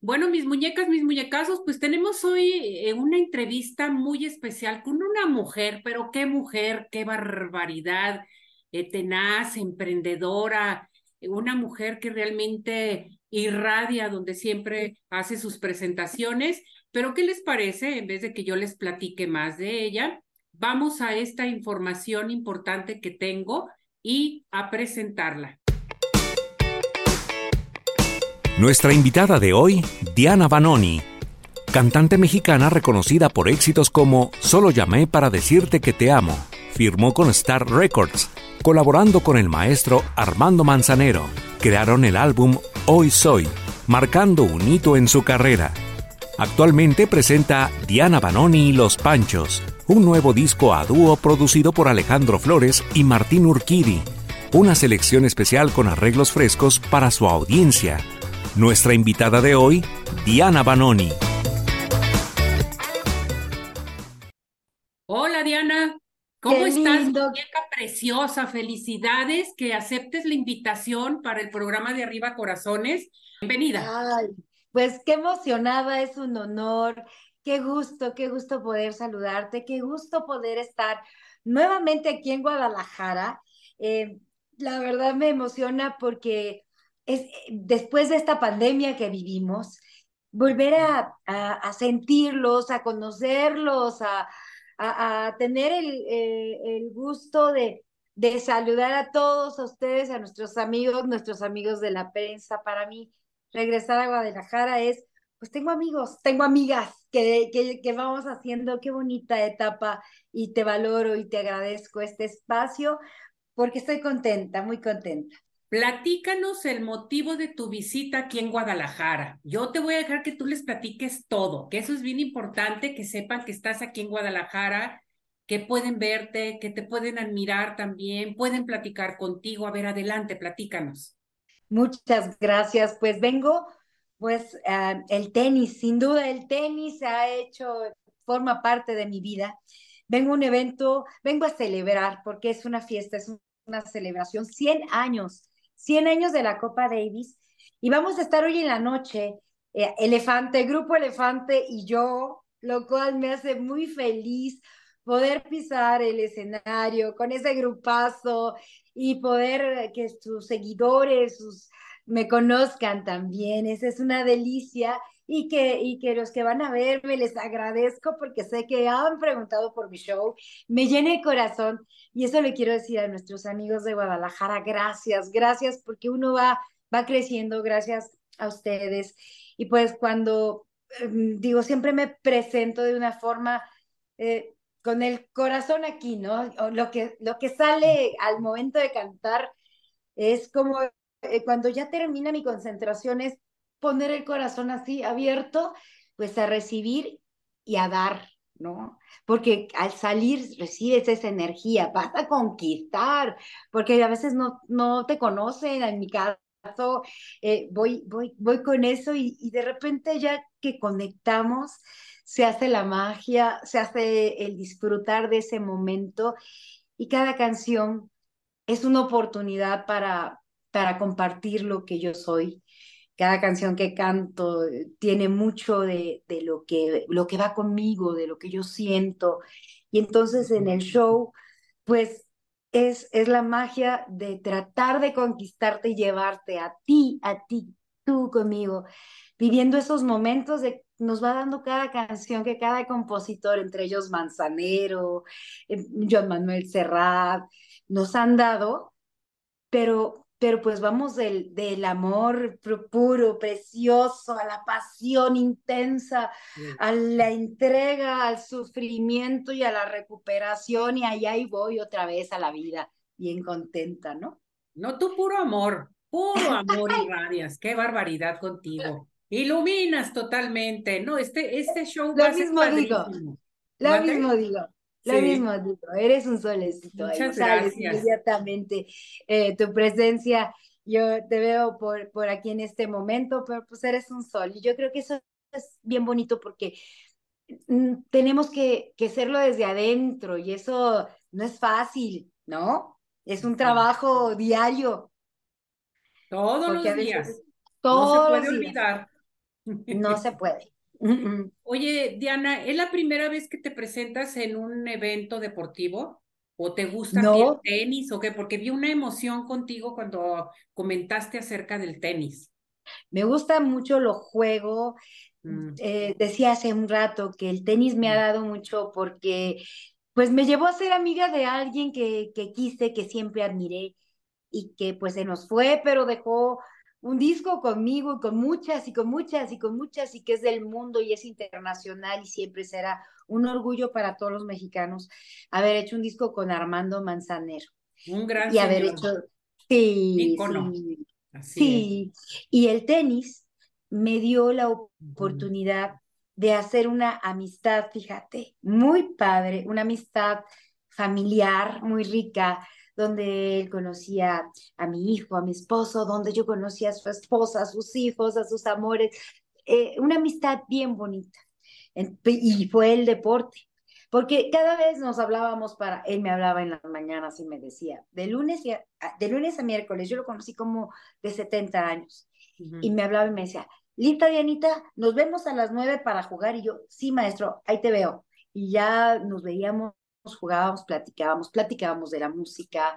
Bueno, mis muñecas, mis muñecazos, pues tenemos hoy eh, una entrevista muy especial con una mujer, pero qué mujer, qué barbaridad, eh, tenaz, emprendedora, eh, una mujer que realmente irradia donde siempre hace sus presentaciones. Pero ¿qué les parece? En vez de que yo les platique más de ella, vamos a esta información importante que tengo y a presentarla. Nuestra invitada de hoy, Diana Banoni, cantante mexicana reconocida por éxitos como Solo llamé para decirte que te amo. Firmó con Star Records, colaborando con el maestro Armando Manzanero. Crearon el álbum Hoy Soy, marcando un hito en su carrera. Actualmente presenta Diana Banoni y Los Panchos, un nuevo disco a dúo producido por Alejandro Flores y Martín Urquidi, una selección especial con arreglos frescos para su audiencia nuestra invitada de hoy, Diana Banoni. Hola Diana, ¿cómo estás? Muñeca preciosa, felicidades que aceptes la invitación para el programa de Arriba Corazones. Bienvenida. Ay, pues qué emocionada, es un honor. Qué gusto, qué gusto poder saludarte, qué gusto poder estar nuevamente aquí en Guadalajara. Eh, la verdad me emociona porque es, después de esta pandemia que vivimos, volver a, sentirlos, a conocerlos, a, tener el, gusto de, saludar a todos a ustedes, a nuestros amigos, nuestros amigos de la prensa. Para mí, regresar a Guadalajara es, pues tengo amigos, tengo amigas que, que vamos haciendo, qué bonita etapa y te valoro y te agradezco este espacio porque estoy contenta, muy contenta. Platícanos el motivo de tu visita aquí en Guadalajara. Yo te voy a dejar que tú les platiques todo, que eso es bien importante, que sepan que estás aquí en Guadalajara, que pueden verte, que te pueden admirar también, pueden platicar contigo. A ver, adelante, platícanos. Muchas gracias. Pues vengo, pues uh, el tenis, sin duda el tenis ha hecho, forma parte de mi vida. Vengo a un evento, vengo a celebrar porque es una fiesta, es una celebración, 100 años 100 años de la Copa Davis y vamos a estar hoy en la noche, eh, Elefante, Grupo Elefante y yo, lo cual me hace muy feliz poder pisar el escenario con ese grupazo y poder que sus seguidores, sus me conozcan también. Esa es una delicia y que, y que los que van a verme les agradezco porque sé que han preguntado por mi show, me llena el corazón y eso le quiero decir a nuestros amigos de Guadalajara, gracias, gracias porque uno va, va creciendo gracias a ustedes. Y pues cuando em, digo, siempre me presento de una forma... Eh, con el corazón aquí, ¿no? Lo que, lo que sale al momento de cantar es como eh, cuando ya termina mi concentración es poner el corazón así abierto, pues a recibir y a dar, ¿no? Porque al salir recibes esa energía, vas a conquistar, porque a veces no, no te conocen, en mi caso, eh, voy, voy, voy con eso y, y de repente ya que conectamos, se hace la magia, se hace el disfrutar de ese momento y cada canción es una oportunidad para, para compartir lo que yo soy. Cada canción que canto eh, tiene mucho de, de lo, que, lo que va conmigo, de lo que yo siento. Y entonces en el show, pues es, es la magia de tratar de conquistarte y llevarte a ti, a ti, tú conmigo, viviendo esos momentos de nos va dando cada canción que cada compositor, entre ellos Manzanero, eh, John Manuel Serrat, nos han dado, pero pero pues vamos del, del amor puro, precioso, a la pasión intensa, a la entrega, al sufrimiento y a la recuperación, y allá y voy otra vez a la vida, bien contenta, ¿no? No, tú puro amor, puro amor y radias, qué barbaridad contigo. Iluminas totalmente, ¿no? Este, este show va a ser mismo digo, lo mismo digo. Lo mismo digo, eres un solecito. Muchas gracias. Inmediatamente eh, tu presencia, yo te veo por, por aquí en este momento, pero pues eres un sol. Y yo creo que eso es bien bonito porque mm, tenemos que, que hacerlo desde adentro y eso no es fácil, ¿no? Es un trabajo diario. Todos los días. Todos no se puede olvidar. No se puede. Oye, Diana, ¿es la primera vez que te presentas en un evento deportivo? ¿O te gusta el tenis o qué? Porque vi una emoción contigo cuando comentaste acerca del tenis. Me gusta mucho lo juego. Mm. Eh, decía hace un rato que el tenis me ha mm. dado mucho porque pues me llevó a ser amiga de alguien que, que quise, que siempre admiré y que pues se nos fue, pero dejó un disco conmigo y con muchas y con muchas y con muchas y que es del mundo y es internacional y siempre será un orgullo para todos los mexicanos haber hecho un disco con Armando Manzanero. Un gran y haber hecho sí, sí, y el tenis me dio la oportunidad de hacer una amistad, fíjate, muy padre, una amistad familiar muy rica, donde él conocía a mi hijo, a mi esposo, donde yo conocía a su esposa, a sus hijos, a sus amores, eh, una amistad bien bonita. Y fue el deporte, porque cada vez nos hablábamos para, él me hablaba en las mañanas y me decía, de lunes, a, de lunes a miércoles, yo lo conocí como de 70 años, y me hablaba y me decía, Lita Dianita, nos vemos a las nueve para jugar, y yo, sí, maestro, ahí te veo. Y ya nos veíamos jugábamos, platicábamos, platicábamos de la música.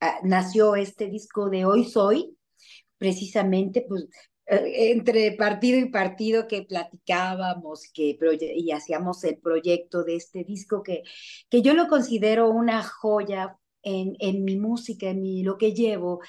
Ah, nació este disco de Hoy Soy, precisamente, pues eh, entre partido y partido que platicábamos que y hacíamos el proyecto de este disco que, que yo lo considero una joya en, en mi música, en mi, lo que llevo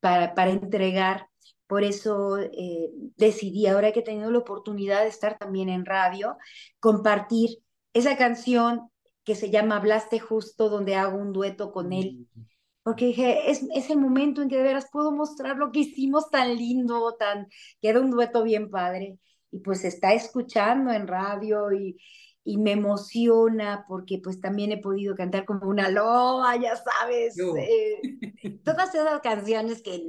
para, para entregar. Por eso eh, decidí, ahora que he tenido la oportunidad de estar también en radio, compartir esa canción que se llama Hablaste Justo, donde hago un dueto con él. Mm. Porque dije, es, es el momento en que de veras puedo mostrar lo que hicimos tan lindo, tan, queda un dueto bien padre. Y pues está escuchando en radio y, y me emociona porque pues también he podido cantar como una loa, ya sabes, eh, todas esas canciones que,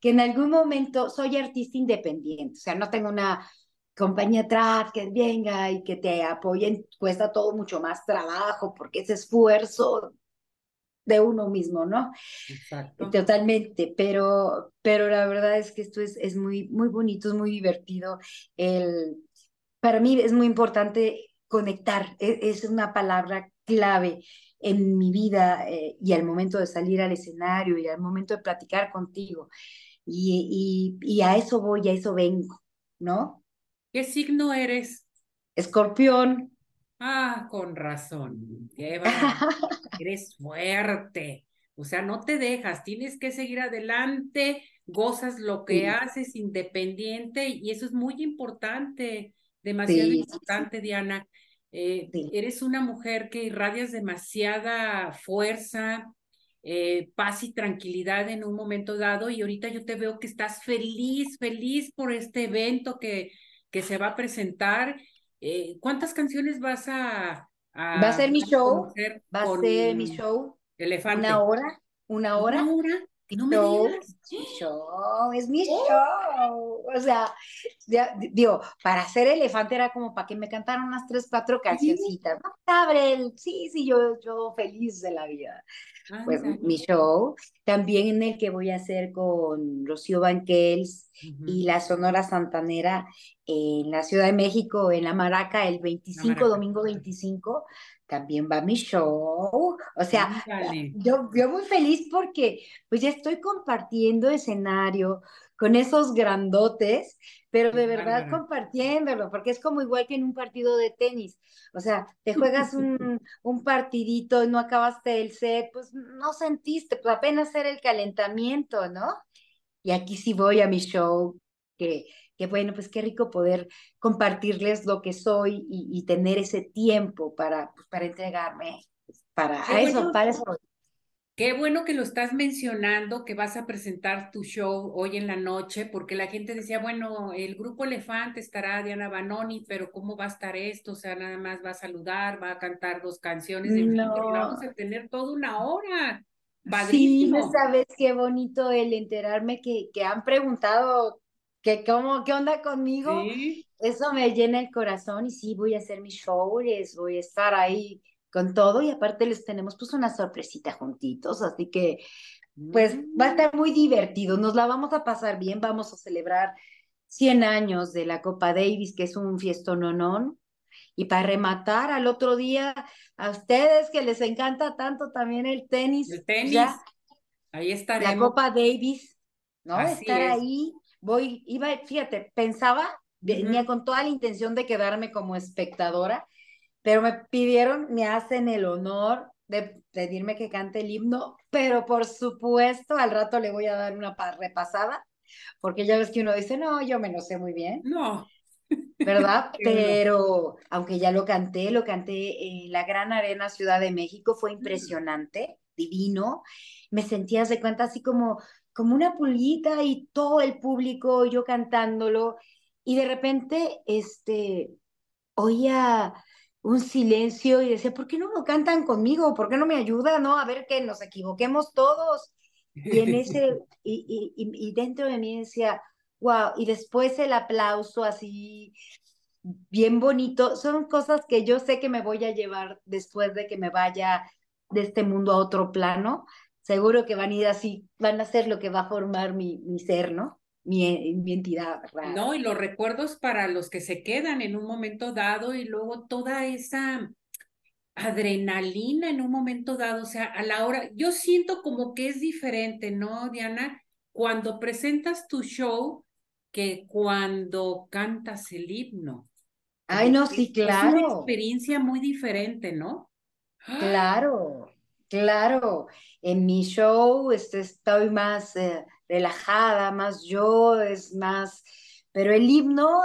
que en algún momento soy artista independiente, o sea, no tengo una compañía atrás que venga y que te apoyen, cuesta todo mucho más trabajo porque es esfuerzo de uno mismo, ¿no? Exacto. Totalmente, pero, pero la verdad es que esto es, es muy, muy bonito, es muy divertido. El, para mí es muy importante conectar, e, es, una palabra clave en mi vida eh, y al momento de salir al escenario y al momento de platicar contigo. Y, y, y a eso voy, a eso vengo, ¿no? ¿Qué signo eres? Escorpión. Ah, con razón. eres fuerte. O sea, no te dejas, tienes que seguir adelante, gozas lo que haces independiente y eso es muy importante, demasiado importante, Diana. Eh, eres una mujer que irradias demasiada fuerza, eh, paz y tranquilidad en un momento dado y ahorita yo te veo que estás feliz, feliz por este evento que, que se va a presentar. Eh, ¿Cuántas canciones vas a, Va a ser mi show. Va a ser mi show. Elefante. Una hora. Una hora. Una hora. No me digas. Mi show, es mi oh. Show. O sea, digo, para ser elefante era como para que me cantaran unas tres, cuatro cancioncitas. ¿no? Abre sí, sí, yo, yo feliz de la vida. pues mi show, también en el que voy a hacer con Rocío Banquels y la Sonora Santanera en la Ciudad de México, en la Maraca, el 25, domingo 25, también va mi show. O sea, yo, yo muy feliz porque pues ya estoy compartiendo escenario con esos grandotes, pero de verdad compartiéndolo, porque es como igual que en un partido de tenis. O sea, te juegas un, un partidito y no acabaste el set, pues no sentiste, pues apenas era el calentamiento, ¿no? Y aquí sí voy a mi show, que, que bueno, pues qué rico poder compartirles lo que soy y, tener ese tiempo para, pues, para entregarme, para eso, para eso. Qué bueno que lo estás mencionando, que vas a presentar tu show hoy en la noche, porque la gente decía, bueno, el grupo Elefante estará Diana Banoni, pero ¿cómo va a estar esto? O sea, nada más va a saludar, va a cantar dos canciones, no. vamos a tener toda una hora. Sí, sabes qué bonito el enterarme que, que han preguntado que cómo, qué onda conmigo. Eso me llena el corazón y sí, voy a hacer mis shows, voy a estar ahí con todo y aparte les tenemos pues una sorpresita juntitos, así que pues va a mm. estar muy divertido, nos la vamos a pasar bien, vamos a celebrar 100 años de la Copa Davis, que es un fiestononón. Y para rematar al otro día, a ustedes que les encanta tanto también el tenis. El tenis. ahí estaremos. La Copa Davis, ¿no? Estar ahí. Voy, iba, fíjate, pensaba, venía con toda la intención de quedarme como espectadora, pero me pidieron, me hacen el honor de pedirme que cante el himno, pero por supuesto al rato le voy a dar una repasada, porque ya ves que uno dice, no, yo me lo sé muy bien. No. ¿Verdad? pero aunque ya lo canté, lo canté en la Gran Arena Ciudad de México, fue impresionante, divino. Me sentía, de cuenta, así como, como una pulguita y todo el público, yo cantándolo, y de repente, este, oía un silencio y decía, ¿por qué no lo cantan conmigo? ¿Por qué no me ayuda? No, a ver que nos equivoquemos todos. Y en ese, y, y, y dentro de mí decía, wow, y después el aplauso así bien bonito, son cosas que yo sé que me voy a llevar después de que me vaya de este mundo a otro plano. Seguro que van a ir así, van a ser lo que va a formar mi, mi ser, ¿no? Mi, mi entidad. No, y los recuerdos para los que se quedan en un momento dado y luego toda esa adrenalina en un momento dado, o sea, a la hora, yo siento como que es diferente, ¿no, Diana? Cuando presentas tu show que cuando cantas el himno. Ay, no, sí, claro. Es una experiencia muy diferente, ¿no? Claro, claro. En mi show este, estoy más eh, relajada, más yo, es más, pero el himno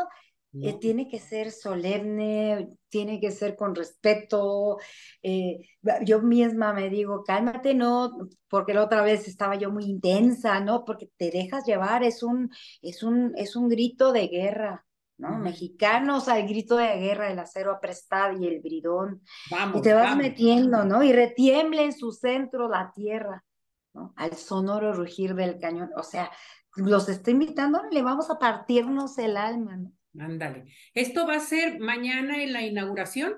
eh, tiene que ser solemne, tiene que ser con respeto. Eh, yo misma me digo, cálmate, no, porque la otra vez estaba yo muy intensa, ¿no? Porque te dejas llevar, es un, es un, es un grito de guerra. ¿no? Mexicanos al grito de guerra, el acero aprestado y el bridón. y te vas metiendo, ¿no? Y retiemble en su centro la tierra. Al sonoro rugir del cañón. O sea, los estoy invitando, le vamos a partirnos el alma, ¿no? Ándale. ¿Esto va a ser mañana en la inauguración?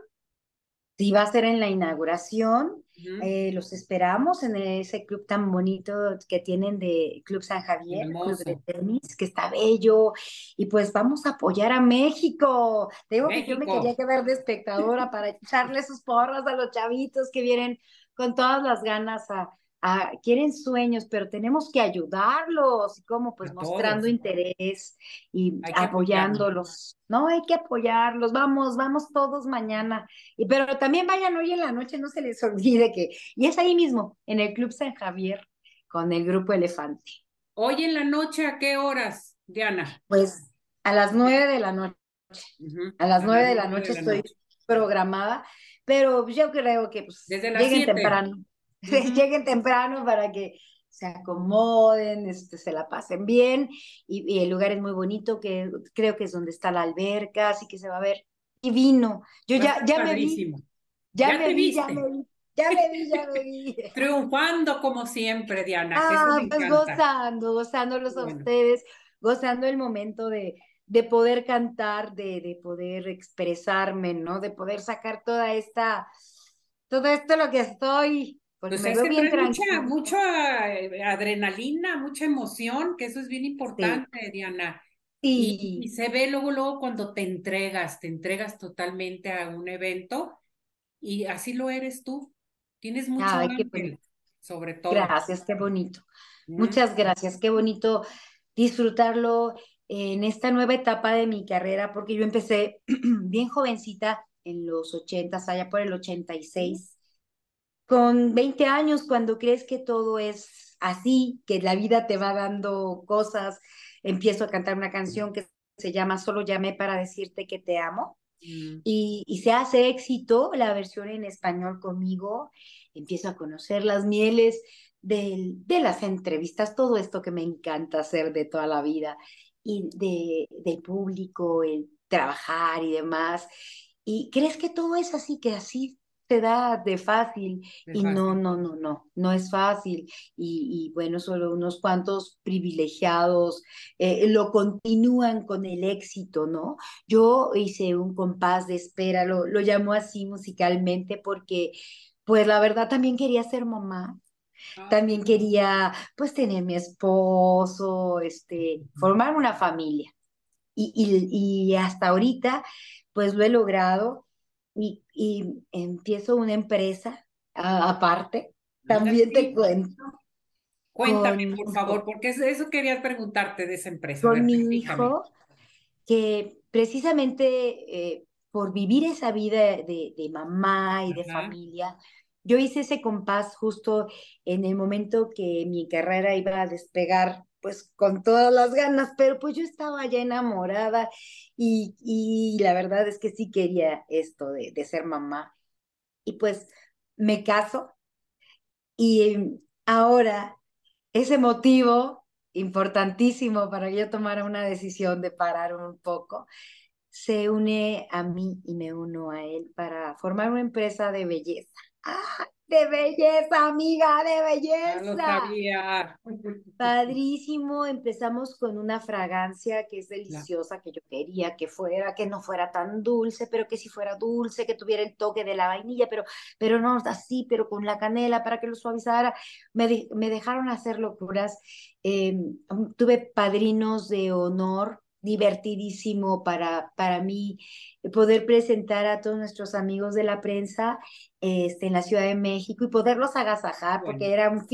Sí, va a ser en la inauguración. Eh, los esperamos en ese club tan bonito que tienen de Club San Javier, club de tenis, que está bello. Y pues vamos a apoyar a México. Te digo que yo me quería quedar de espectadora para echarle sus porras a los chavitos que vienen con todas las ganas a, quieren sueños, pero tenemos que ayudarlos, y cómo, pues mostrando interés y apoyándolos. No, hay que apoyarlos, vamos, vamos todos mañana. Y, pero también vayan hoy en la noche, no se les olvide que, y es ahí mismo, en el Club San Javier, con el Grupo Elefante. Hoy en la noche, ¿a qué horas, Diana? Pues a las nueve de la noche. A las nueve de la noche estoy programada, pero yo creo que pues, Desde lleguen temprano lleguen temprano para que se acomoden, este, se la pasen bien y, el lugar es muy bonito, que creo que es donde está la alberca, así que se va a ver divino. Yo ya, ya me vi, ya, me vi, ya me vi. Ya me vi, ya me vi. Triunfando como siempre, Diana. Ah, pues gozando, gozándolos a ustedes, gozando el momento de, de poder cantar, de, de poder expresarme, ¿no? De poder sacar toda esta, todo esto lo que estoy pues es que mucha, mucha eh, adrenalina, mucha emoción, que eso es bien importante, Diana. Y, se ve luego, luego cuando te entregas, te entregas totalmente a un evento y así lo eres tú. Tienes mucho sobre todo. Gracias, qué bonito. Muchas gracias, qué bonito disfrutarlo en esta nueva etapa de mi carrera, porque yo empecé bien jovencita en los ochentas, allá por el 86 con 20 años, cuando crees que todo es así, que la vida te va dando cosas, empiezo a cantar una canción que se llama Solo llamé para decirte que te amo. Mm. Y, se hace éxito la versión en español conmigo, empiezo a conocer las mieles de, de las entrevistas, todo esto que me encanta hacer de toda la vida, y de, del público, el trabajar y demás. Y crees que todo es así, que así te da de fácil y no, no, no, no, no es fácil. Y, bueno, solo unos cuantos privilegiados eh, lo continúan con el éxito, ¿no? Yo hice un compás de espera, lo, lo llamo así musicalmente porque pues la verdad también quería ser mamá. Ah. También quería pues tener mi esposo, este, formar una familia. y, hasta ahorita, pues lo he logrado y, empiezo una empresa aparte. También te cuento. Cuéntame, por favor, porque eso quería preguntarte de esa empresa. Con mi hijo, que precisamente eh, por vivir esa vida de, mamá y de familia, yo hice ese compás justo en el momento que mi carrera iba a despegar, pues con todas las ganas, pero pues yo estaba ya enamorada y, y la verdad es que sí quería esto de, de ser mamá. Y pues me caso y ahora ese motivo importantísimo para que yo tomara una decisión de parar un poco, se une a mí y me uno a él para formar una empresa de belleza. ¡Ah! De belleza, amiga, de belleza. No sabía. Padrísimo. Empezamos con una fragancia que es deliciosa, que yo quería que fuera, que no fuera tan dulce, pero que si fuera dulce, que tuviera el toque de la vainilla, pero, pero no así, pero con la canela para que lo suavizara. Me, me dejaron hacer locuras. Em, tuve padrinos de honor divertidísimo para, para mí poder presentar a todos nuestros amigos de la prensa este, en la Ciudad de México y poderlos agasajar, porque era un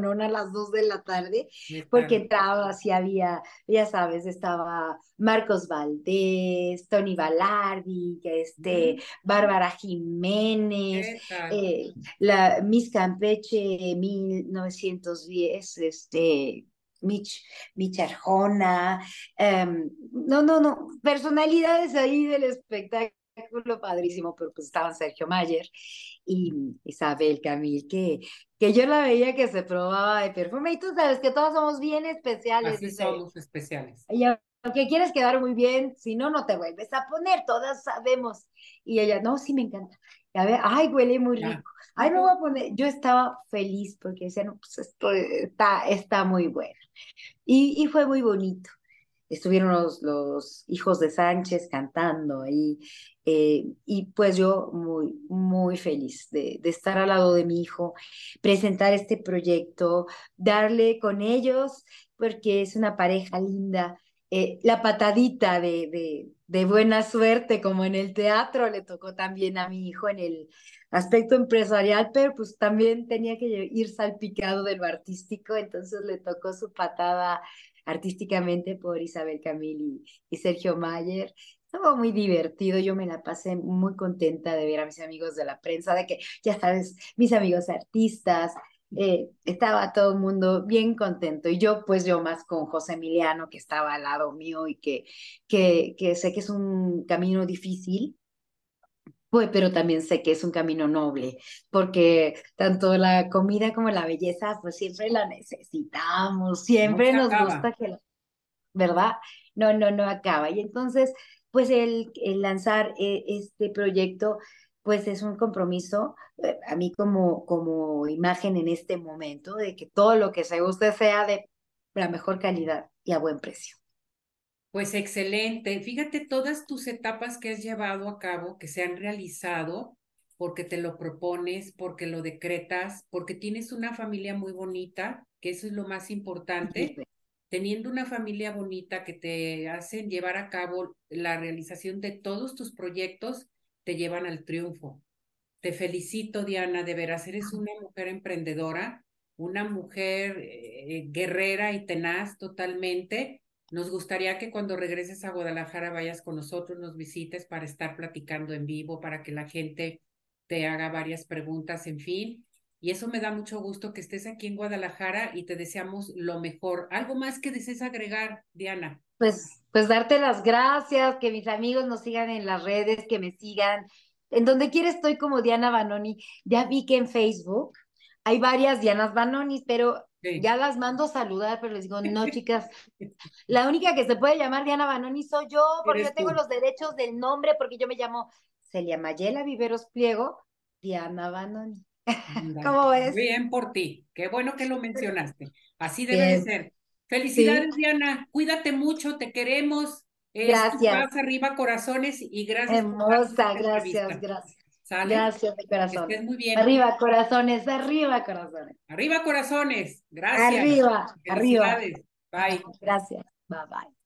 no a las dos de la tarde, porque entraba, así había, ya sabes, estaba Marcos Valdés, Tony Balardi, este, Bárbara Jiménez, eh, la Miss Campeche 1910, este, Mitch, Mitch Arjona, em, no, no, no, personalidades ahí del espectáculo padrísimo, pero pues estaban Sergio Mayer y Isabel Camil, que, que yo la veía que se probaba de perfume y tú sabes que todos somos bien especiales. Así somos especiales. Y aunque quieres quedar muy bien, si no, no te vuelves a poner, todas sabemos. Y ella, no, sí me encanta. A ver, ay, huele muy rico. Ay, me voy a poner. Yo estaba feliz porque decía, no, pues esto está, está muy bueno. Y, y fue muy bonito. Estuvieron los, los hijos de Sánchez cantando ahí. Eh, y pues yo muy, muy feliz de, de, estar al lado de mi hijo, presentar este proyecto, darle con ellos, porque es una pareja linda. Eh, la patadita de, de, de buena suerte, como en el teatro, le tocó también a mi hijo en el aspecto empresarial, pero pues también tenía que ir salpicado de lo artístico, entonces le tocó su patada artísticamente por Isabel Camil y, Sergio Mayer. Estaba muy divertido, yo me la pasé muy contenta de ver a mis amigos de la prensa, de que, ya sabes, mis amigos artistas, eh, estaba todo el mundo bien contento y yo pues yo más con José Emiliano que estaba al lado mío y que, que, que sé que es un camino difícil, pues, pero también sé que es un camino noble, porque tanto la comida como la belleza, pues siempre la necesitamos, siempre nos gusta que, ¿verdad? No, no, no acaba. Y entonces, pues el, el lanzar eh, este proyecto, pues es un compromiso eh, a mí como, como imagen en este momento de que todo lo que se use sea de la mejor calidad y a buen precio. Pues excelente. Fíjate todas tus etapas que has llevado a cabo, que se han realizado, porque te lo propones, porque lo decretas, porque tienes una familia muy bonita, que eso es lo más importante. Teniendo una familia bonita que te hacen llevar a cabo la realización de todos tus proyectos, te llevan al triunfo. Te felicito, Diana, de veras, eres una mujer emprendedora, una mujer eh, guerrera y tenaz totalmente nos gustaría que cuando regreses a Guadalajara vayas con nosotros, nos visites para estar platicando en vivo, para que la gente te haga varias preguntas, en fin. Y eso me da mucho gusto que estés aquí en Guadalajara y te deseamos lo mejor. ¿Algo más que desees agregar, Diana? Pues, pues darte las gracias, que mis amigos nos sigan en las redes, que me sigan. En donde quiera estoy como Diana Banoni. Ya vi que en Facebook hay varias Dianas Banoni, pero ya las mando a saludar, pero les digo, no, chicas, la única que se puede llamar Diana Banoni soy yo, porque yo tengo los derechos del nombre, porque yo me llamo Celia Mayela Viveros Pliego, Diana Banoni. ¿Cómo ves? Bien por ti, qué bueno que lo mencionaste. Así debe de ser. Felicidades, Diana, cuídate mucho, te queremos. Gracias. arriba, corazones, y gracias. Hermosa, gracias, gracias. Gracias, mi corazón. muy bien. Arriba, corazones, arriba, corazones. Arriba, corazones. Gracias. Arriba, arriba. Bye. Gracias. Bye, bye.